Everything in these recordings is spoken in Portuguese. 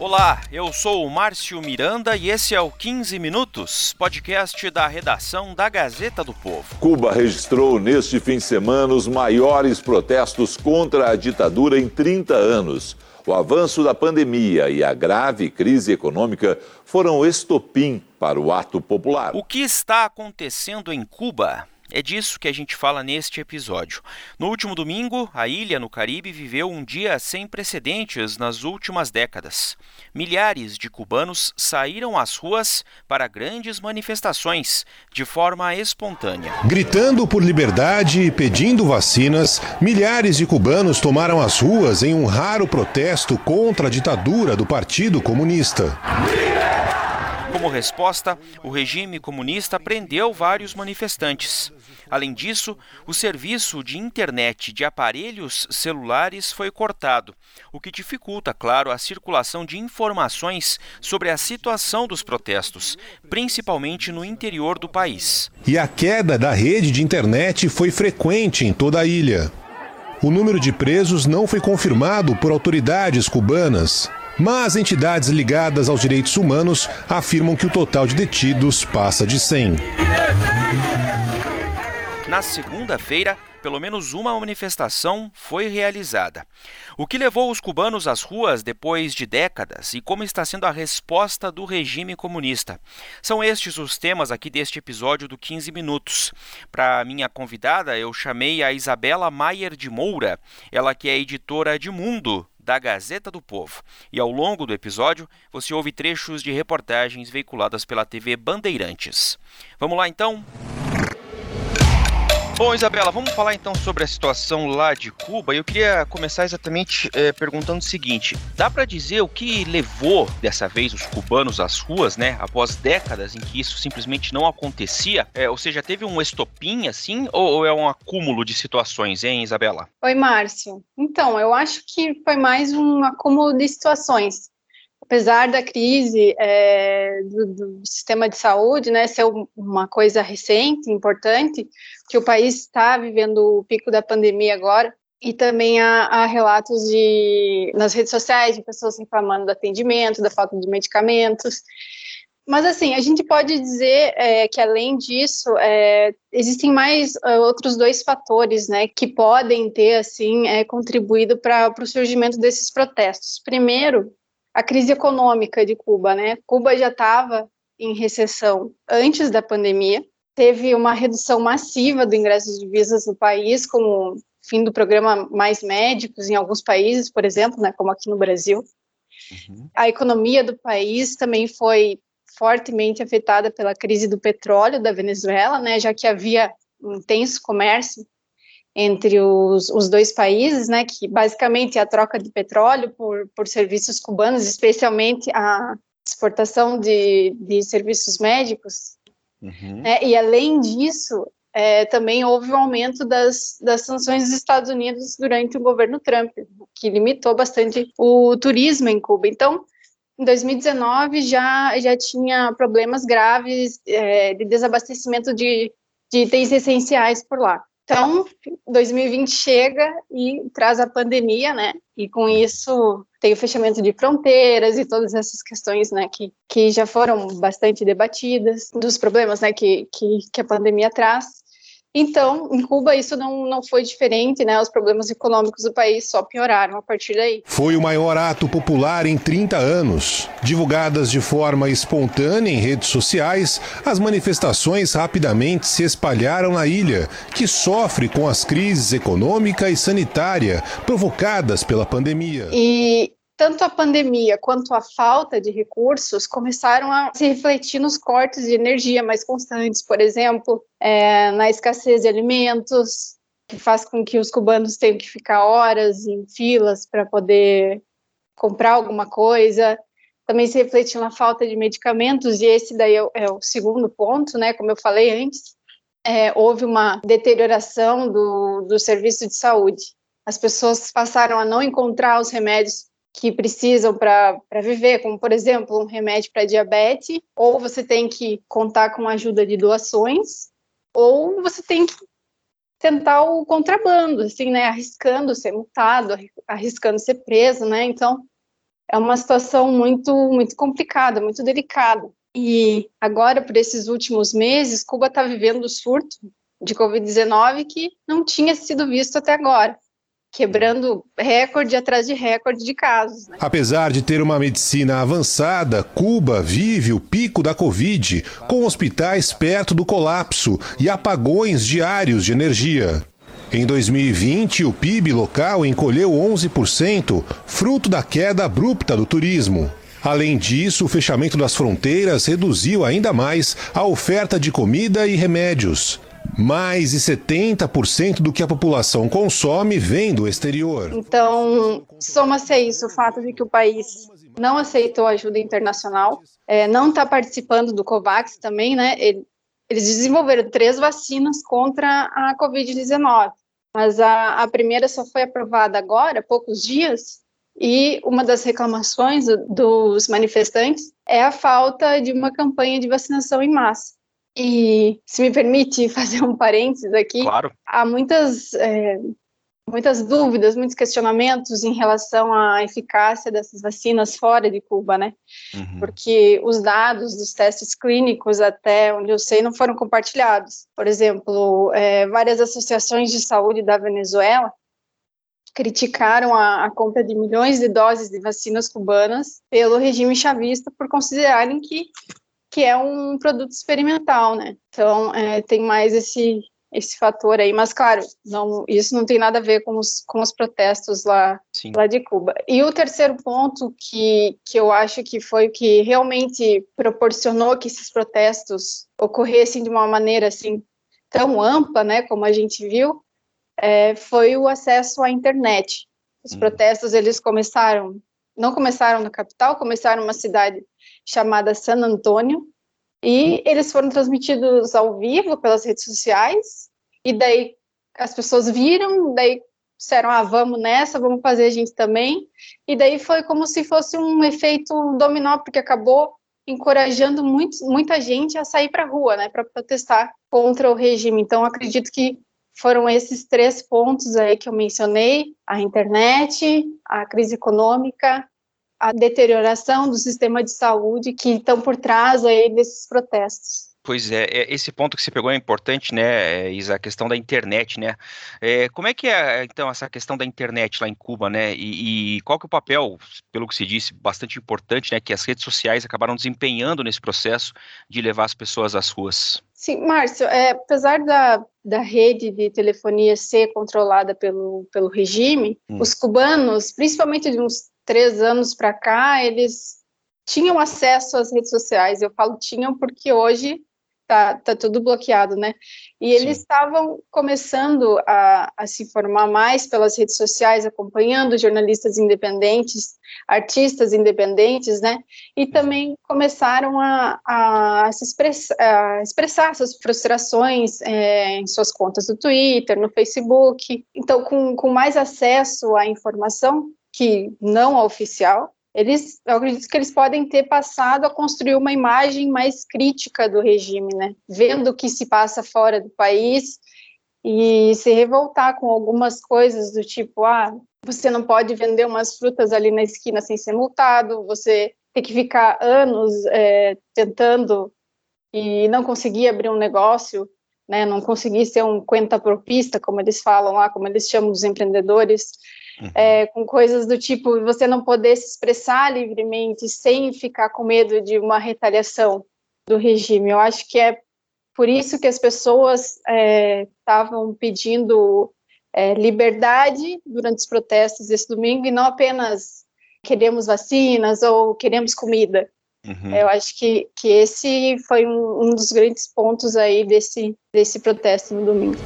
Olá, eu sou o Márcio Miranda e esse é o 15 Minutos, podcast da redação da Gazeta do Povo. Cuba registrou neste fim de semana os maiores protestos contra a ditadura em 30 anos. O avanço da pandemia e a grave crise econômica foram estopim para o ato popular. O que está acontecendo em Cuba? É disso que a gente fala neste episódio. No último domingo, a ilha no Caribe viveu um dia sem precedentes nas últimas décadas. Milhares de cubanos saíram às ruas para grandes manifestações, de forma espontânea. Gritando por liberdade e pedindo vacinas, milhares de cubanos tomaram as ruas em um raro protesto contra a ditadura do Partido Comunista. Como resposta, o regime comunista prendeu vários manifestantes. Além disso, o serviço de internet de aparelhos celulares foi cortado, o que dificulta, claro, a circulação de informações sobre a situação dos protestos, principalmente no interior do país. E a queda da rede de internet foi frequente em toda a ilha. O número de presos não foi confirmado por autoridades cubanas. Mas entidades ligadas aos direitos humanos afirmam que o total de detidos passa de 100. Na segunda-feira, pelo menos uma manifestação foi realizada. O que levou os cubanos às ruas depois de décadas e como está sendo a resposta do regime comunista? São estes os temas aqui deste episódio do 15 Minutos. Para minha convidada, eu chamei a Isabela Maier de Moura, ela que é editora de Mundo, da Gazeta do Povo. E ao longo do episódio, você ouve trechos de reportagens veiculadas pela TV Bandeirantes. Vamos lá então? Bom, Isabela, vamos falar então sobre a situação lá de Cuba. Eu queria começar exatamente é, perguntando o seguinte: dá para dizer o que levou dessa vez os cubanos às ruas, né? Após décadas em que isso simplesmente não acontecia? É, ou seja, teve um estopim assim, ou, ou é um acúmulo de situações, hein, Isabela? Oi, Márcio. Então, eu acho que foi mais um acúmulo de situações apesar da crise é, do, do, sistema de saúde, né, ser uma coisa recente, importante, que o país está vivendo o pico da pandemia agora, e também há, há, relatos de nas redes sociais de pessoas reclamando do atendimento, da falta de medicamentos. Mas assim, a gente pode dizer é, que além disso, é, existem mais uh, outros dois fatores, né, que podem ter assim é, contribuído para o surgimento desses protestos. Primeiro, a crise econômica de Cuba, né? Cuba já estava em recessão antes da pandemia, teve uma redução massiva do ingresso de divisas no país, como fim do programa Mais Médicos em alguns países, por exemplo, né, como aqui no Brasil. Uhum. A economia do país também foi fortemente afetada pela crise do petróleo da Venezuela, né, já que havia um intenso comércio entre os, os dois países, né, que basicamente é a troca de petróleo por, por serviços cubanos, especialmente a exportação de, de serviços médicos. Uhum. Né, e além disso, é, também houve um aumento das, das sanções dos Estados Unidos durante o governo Trump, que limitou bastante o turismo em Cuba. Então, em 2019 já, já tinha problemas graves é, de desabastecimento de, de itens essenciais por lá. Então, 2020 chega e traz a pandemia, né? E com isso tem o fechamento de fronteiras e todas essas questões, né, que, que já foram bastante debatidas, dos problemas, né, que, que, que a pandemia traz. Então, em Cuba isso não, não foi diferente, né? Os problemas econômicos do país só pioraram a partir daí. Foi o maior ato popular em 30 anos. Divulgadas de forma espontânea em redes sociais, as manifestações rapidamente se espalharam na ilha, que sofre com as crises econômica e sanitária provocadas pela pandemia. E tanto a pandemia quanto a falta de recursos começaram a se refletir nos cortes de energia mais constantes, por exemplo, é, na escassez de alimentos, que faz com que os cubanos tenham que ficar horas em filas para poder comprar alguma coisa. Também se reflete na falta de medicamentos, e esse daí é o, é o segundo ponto, né? Como eu falei antes, é, houve uma deterioração do, do serviço de saúde. As pessoas passaram a não encontrar os remédios que precisam para viver, como, por exemplo, um remédio para diabetes, ou você tem que contar com a ajuda de doações, ou você tem que tentar o contrabando, assim, né, arriscando ser multado, arriscando ser preso, né, então é uma situação muito, muito complicada, muito delicada. E agora, por esses últimos meses, Cuba está vivendo o surto de Covid-19 que não tinha sido visto até agora quebrando recorde atrás de recorde de casos. Né? Apesar de ter uma medicina avançada, Cuba vive o pico da Covid, com hospitais perto do colapso e apagões diários de energia. Em 2020, o PIB local encolheu 11%, fruto da queda abrupta do turismo. Além disso, o fechamento das fronteiras reduziu ainda mais a oferta de comida e remédios. Mais de 70% do que a população consome vem do exterior. Então, soma-se a isso o fato de que o país não aceitou ajuda internacional, é, não está participando do COVAX também, né? Eles desenvolveram três vacinas contra a Covid-19, mas a, a primeira só foi aprovada agora, há poucos dias, e uma das reclamações dos manifestantes é a falta de uma campanha de vacinação em massa. E se me permite fazer um parênteses aqui, claro. há muitas, é, muitas dúvidas, muitos questionamentos em relação à eficácia dessas vacinas fora de Cuba, né? Uhum. Porque os dados dos testes clínicos, até onde eu sei, não foram compartilhados. Por exemplo, é, várias associações de saúde da Venezuela criticaram a, a, compra de milhões de doses de vacinas cubanas pelo regime chavista por considerarem que que é um produto experimental, né? Então, é, tem mais esse esse fator aí, mas claro, não, isso não tem nada a ver com os, com os protestos lá, lá de Cuba. E o terceiro ponto que, que eu acho que foi o que realmente proporcionou que esses protestos ocorressem de uma maneira assim tão ampla, né, como a gente viu, é, foi o acesso à internet. Os hum. protestos eles começaram, não começaram na capital, começaram numa cidade chamada San Antônio, e eles foram transmitidos ao vivo pelas redes sociais, e daí as pessoas viram, daí disseram, ah, vamos nessa, vamos fazer a gente também, e daí foi como se fosse um efeito dominó, porque acabou encorajando muito, muita gente a sair para a rua, né, para protestar contra o regime. Então, acredito que foram esses três pontos aí que eu mencionei: a internet, a crise econômica a deterioração do sistema de saúde que estão por trás aí desses protestos. Pois é, é, esse ponto que você pegou é importante, né, Isa, a questão da internet, né? É, como é que é, então, essa questão da internet lá em Cuba, né? E, e, qual que é o papel, pelo que se disse, bastante importante, né, que as redes sociais acabaram desempenhando nesse processo de levar as pessoas às ruas? Sim, Márcio, é, apesar da, da rede de telefonia ser controlada pelo, pelo regime, hum. os cubanos, principalmente de uns três anos para cá, eles tinham acesso às redes sociais. Eu falo tinham porque hoje tá, tá tudo bloqueado, né? E eles estavam começando a, a, se informar mais pelas redes sociais, acompanhando jornalistas independentes, artistas independentes, né? E também começaram a, a se expressar, a expressar suas frustrações é, em suas contas do Twitter, no Facebook. Então, com, com mais acesso à informação, que não oficial, eles, eu acredito que eles podem ter passado a construir uma imagem mais crítica do regime, né? Vendo o que se passa fora do país e se revoltar com algumas coisas do tipo, ah, você não pode vender umas frutas ali na esquina sem ser multado, você tem que ficar anos é, tentando e não conseguir abrir um negócio, né? Não conseguir ser um cuenta propista, como eles falam lá, como eles chamam os empreendedores uhum. é, com coisas do tipo você não poder se expressar livremente sem ficar com medo de uma retaliação do regime. Eu acho que é por isso que as pessoas estavam é, pedindo é, liberdade durante os protestos desse domingo e não apenas queremos vacinas ou queremos comida. Uhum. Eu acho que, que esse foi um, um dos grandes pontos aí desse, desse protesto no domingo.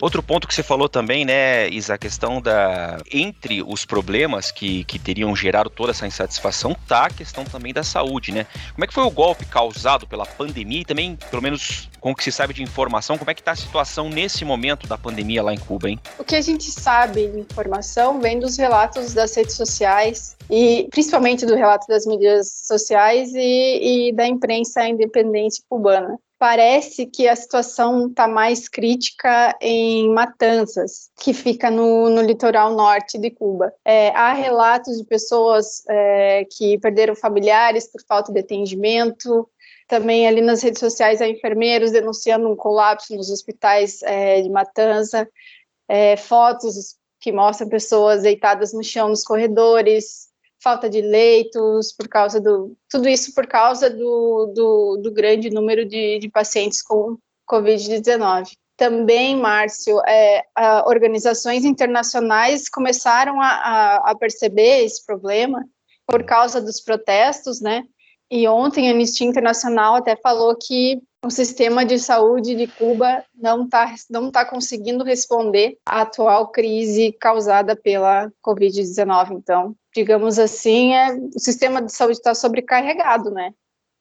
Outro ponto que você falou também, né, Isa, a questão da. Entre os problemas que, que teriam gerado toda essa insatisfação, tá a questão também da saúde, né? Como é que foi o golpe causado pela pandemia e também, pelo menos com o que se sabe de informação, como é que está a situação nesse momento da pandemia lá em Cuba, hein? O que a gente sabe de informação vem dos relatos das redes sociais e principalmente do relato das mídias sociais e, e da imprensa independente cubana parece que a situação está mais crítica em Matanzas, que fica no, no litoral norte de Cuba. É, há relatos de pessoas é, que perderam familiares por falta de atendimento. Também ali nas redes sociais há enfermeiros denunciando um colapso nos hospitais é, de Matanza, é, fotos que mostram pessoas deitadas no chão nos corredores, falta de leitos, por causa do. Tudo isso por causa do, do, do grande número de, de pacientes com Covid-19. Também, Márcio, é, organizações internacionais começaram a, a, a perceber esse problema por causa dos protestos, né? E ontem a Anistia Internacional até falou que o sistema de saúde de Cuba não está não tá conseguindo responder à atual crise causada pela Covid-19. Então, digamos assim, é, o sistema de saúde está sobrecarregado, né?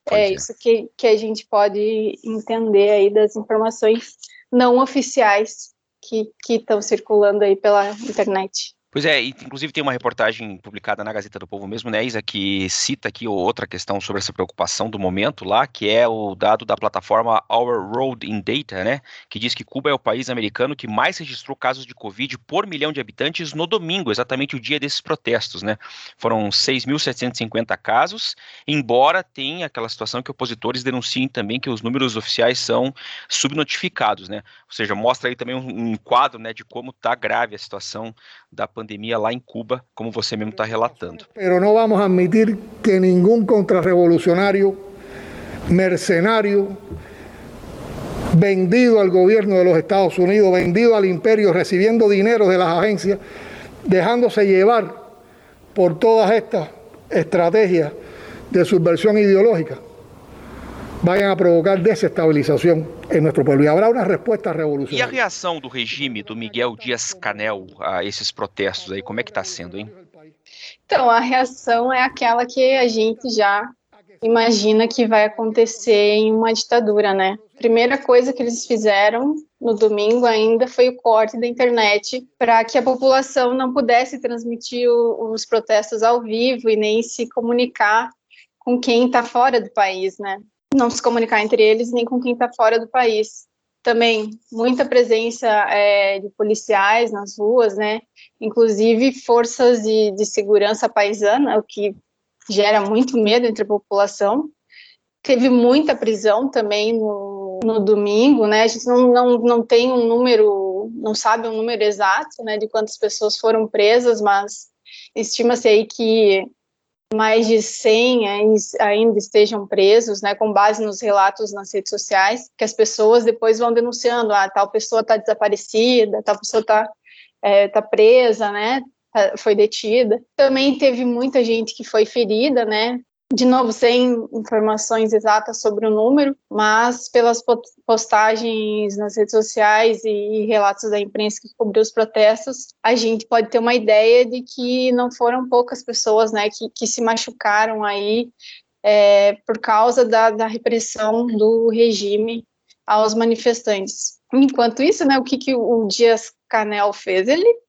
Pode é, isso que, que a gente pode entender aí das informações não oficiais que estão circulando aí pela internet. Pois é, inclusive tem uma reportagem publicada na Gazeta do Povo mesmo, né, Isa, que cita aqui outra questão sobre essa preocupação do momento lá, que é o dado da plataforma Our Road in Data, né, que diz que Cuba é o país americano que mais registrou casos de Covid por milhão de habitantes no domingo, exatamente o dia desses protestos, né. Foram 6.750 casos, embora tenha aquela situação que opositores denunciem também que os números oficiais são subnotificados, né, ou seja, mostra aí também um, um quadro, né, de como está grave a situação da pandemia lá em Cuba, como você mesmo está relatando. Pero não vamos admitir que nenhum contrarrevolucionário, mercenário, vendido al gobierno de los Estados Unidos, vendido al imperio, recibiendo dinero de las agencias, dejándose llevar por todas estas estrategias de subversión ideológica, vayan a provocar desestabilización em nosso povo. E haverá uma resposta revolucionária. E a reação do regime do Miguel Dias-Canel a esses protestos aí, como é que está sendo, hein? Então, a reação é aquela que a gente já imagina que vai acontecer em uma ditadura, né? Primeira coisa que eles fizeram no domingo ainda foi o corte da internet para que a população não pudesse transmitir o, os protestos ao vivo e nem se comunicar com quem está fora do país, né? Não se comunicar entre eles nem com quem está fora do país. Também muita presença é, de policiais nas ruas, né? Inclusive forças de, de segurança paisana, o que gera muito medo entre a população. Teve muita prisão também no, no domingo, né? A gente não, não, não tem um número, não sabe um número exato, né, de quantas pessoas foram presas, mas estima-se aí que mais de 100 ainda estejam presos, né, com base nos relatos nas redes sociais, que as pessoas depois vão denunciando, ah, tal pessoa está desaparecida, tal pessoa está é, tá presa, né, tá, foi detida. Também teve muita gente que foi ferida, né, de novo, sem informações exatas sobre o número, mas pelas postagens nas redes sociais e relatos da imprensa que cobriu os protestos, a gente pode ter uma ideia de que não foram poucas pessoas né, que, que se machucaram aí é, por causa da, da, repressão do regime aos manifestantes. Enquanto isso, né, o que, que o Dias Canel fez? Ele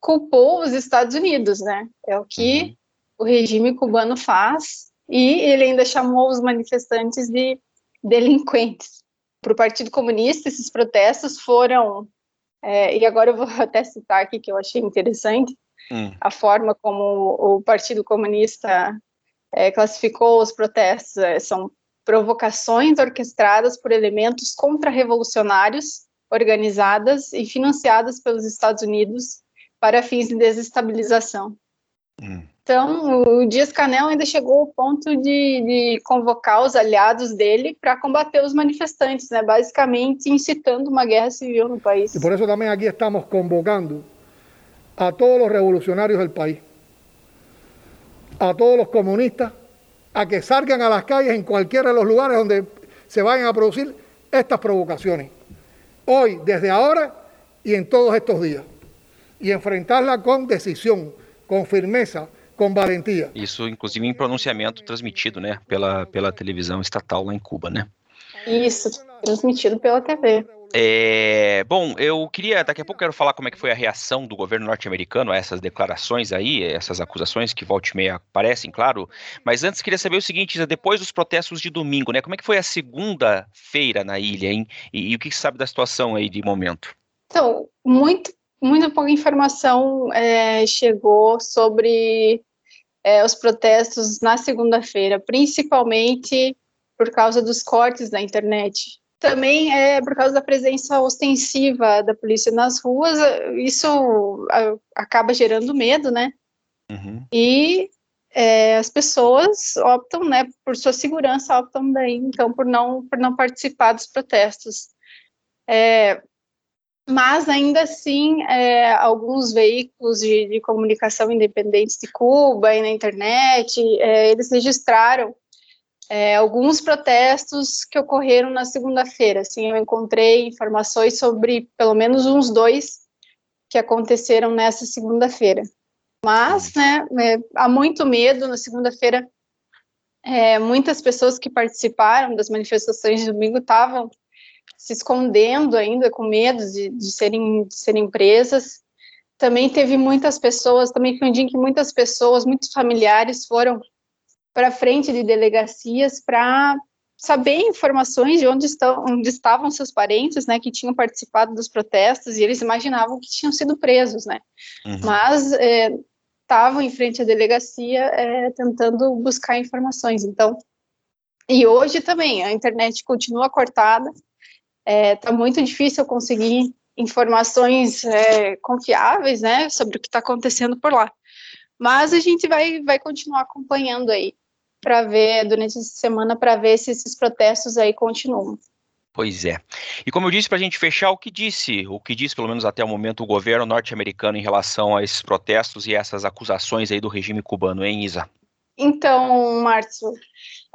culpou os Estados Unidos, né? É o que uhum. o regime cubano faz e ele ainda chamou os manifestantes de delinquentes. Para o Partido Comunista, esses protestos foram, é, e agora eu vou até citar aqui que eu achei interessante, hum. a forma como o Partido Comunista é, classificou os protestos, é, são provocações orquestradas por elementos contra-revolucionários, organizadas e financiadas pelos Estados Unidos para fins de desestabilização. Hum. Então, o Dias Canel ainda chegou ao ponto de, de convocar os aliados dele para combater os manifestantes, né? basicamente incitando uma guerra civil no país. E por isso também aqui estamos convocando a todos os revolucionários do país, a todos os comunistas, a que salgan a las calles en cualquiera de los lugares donde se vayan a producir estas provocaciones. Hoy, desde ahora y en todos estos días y enfrentarla con decisión, con firmeza, com valentia. Isso, inclusive, em pronunciamento transmitido, né, pela, pela televisão estatal lá em Cuba, né? Isso, transmitido pela TV. É, bom, eu queria, daqui a pouco quero falar como é que foi a reação do governo norte-americano a essas declarações aí, essas acusações que volta e meia aparecem, claro, mas antes queria saber o seguinte, depois dos protestos de domingo, né, como é que foi a segunda-feira na ilha, hein, e, e, o que você sabe da situação aí de momento? Então, muito, muita pouca informação é, chegou sobre é, os protestos na segunda-feira, principalmente por causa dos cortes da internet também é por causa da presença ostensiva da polícia nas ruas, isso acaba gerando medo, né? Uhum. E é, as pessoas optam, né, por sua segurança, optam daí, então, por não, por não participar dos protestos. É, mas, ainda assim, é, alguns veículos de, de, comunicação independentes de Cuba e na internet, é, eles registraram é, alguns protestos que ocorreram na segunda-feira. Assim, eu encontrei informações sobre pelo menos uns dois que aconteceram nessa segunda-feira. Mas, né, é, há muito medo. Na segunda-feira, é, muitas pessoas que participaram das manifestações de domingo estavam se escondendo ainda, com medo de, de, serem, de serem presas. Também teve muitas pessoas, também foi um dia em que muitas pessoas, muitos familiares foram para frente de delegacias para saber informações de onde, estão, onde estavam seus parentes, né, que tinham participado dos protestos, e eles imaginavam que tinham sido presos, né, uhum. mas estavam é, em frente à delegacia é, tentando buscar informações, então, e hoje também, a internet continua cortada, está é, muito difícil conseguir informações é, confiáveis, né, sobre o que está acontecendo por lá, mas a gente vai, vai continuar acompanhando aí para ver, durante essa semana, para ver se esses protestos aí continuam. Pois é. E como eu disse, para a gente fechar, o que disse, o que disse pelo menos até o momento o governo norte-americano em relação a esses protestos e essas acusações aí do regime cubano, hein, Isa? Então, Márcio,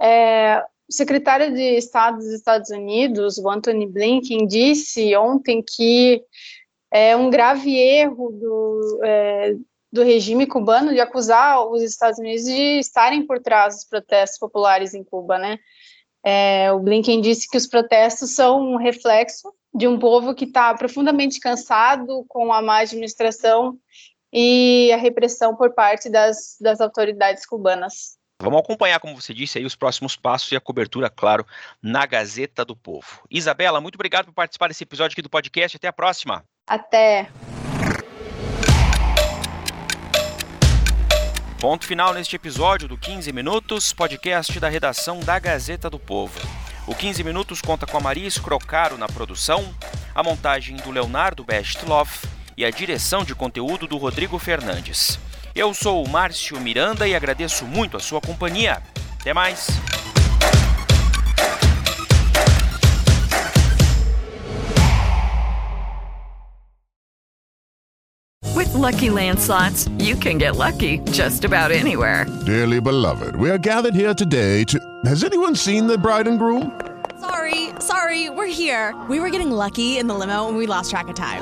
é, o secretário de Estado dos Estados Unidos, o Anthony Blinken, disse ontem que é um grave erro do, é, do regime cubano de acusar os Estados Unidos de estarem por trás dos protestos populares em Cuba, né? É, o Blinken disse que os protestos são um reflexo de um povo que está profundamente cansado com a má administração e a repressão por parte das, das autoridades cubanas. Vamos acompanhar, como você disse, aí os próximos passos e a cobertura, claro, na Gazeta do Povo. Isabela, muito obrigado por participar desse episódio aqui do podcast. Até a próxima. Até. Ponto final neste episódio do 15 Minutos, podcast da redação da Gazeta do Povo. O 15 Minutos conta com a Maria Scrocaro na produção, a montagem do Leonardo Bestloff e a direção de conteúdo do Rodrigo Fernandes. Eu sou o Márcio Miranda e agradeço muito a sua companhia. Até mais! With lucky landslots, you can get lucky just about anywhere. Dearly beloved, we are gathered here today to. Has anyone seen the bride and groom? Sorry, sorry, we're here. We were getting lucky in the limo and we lost track of time.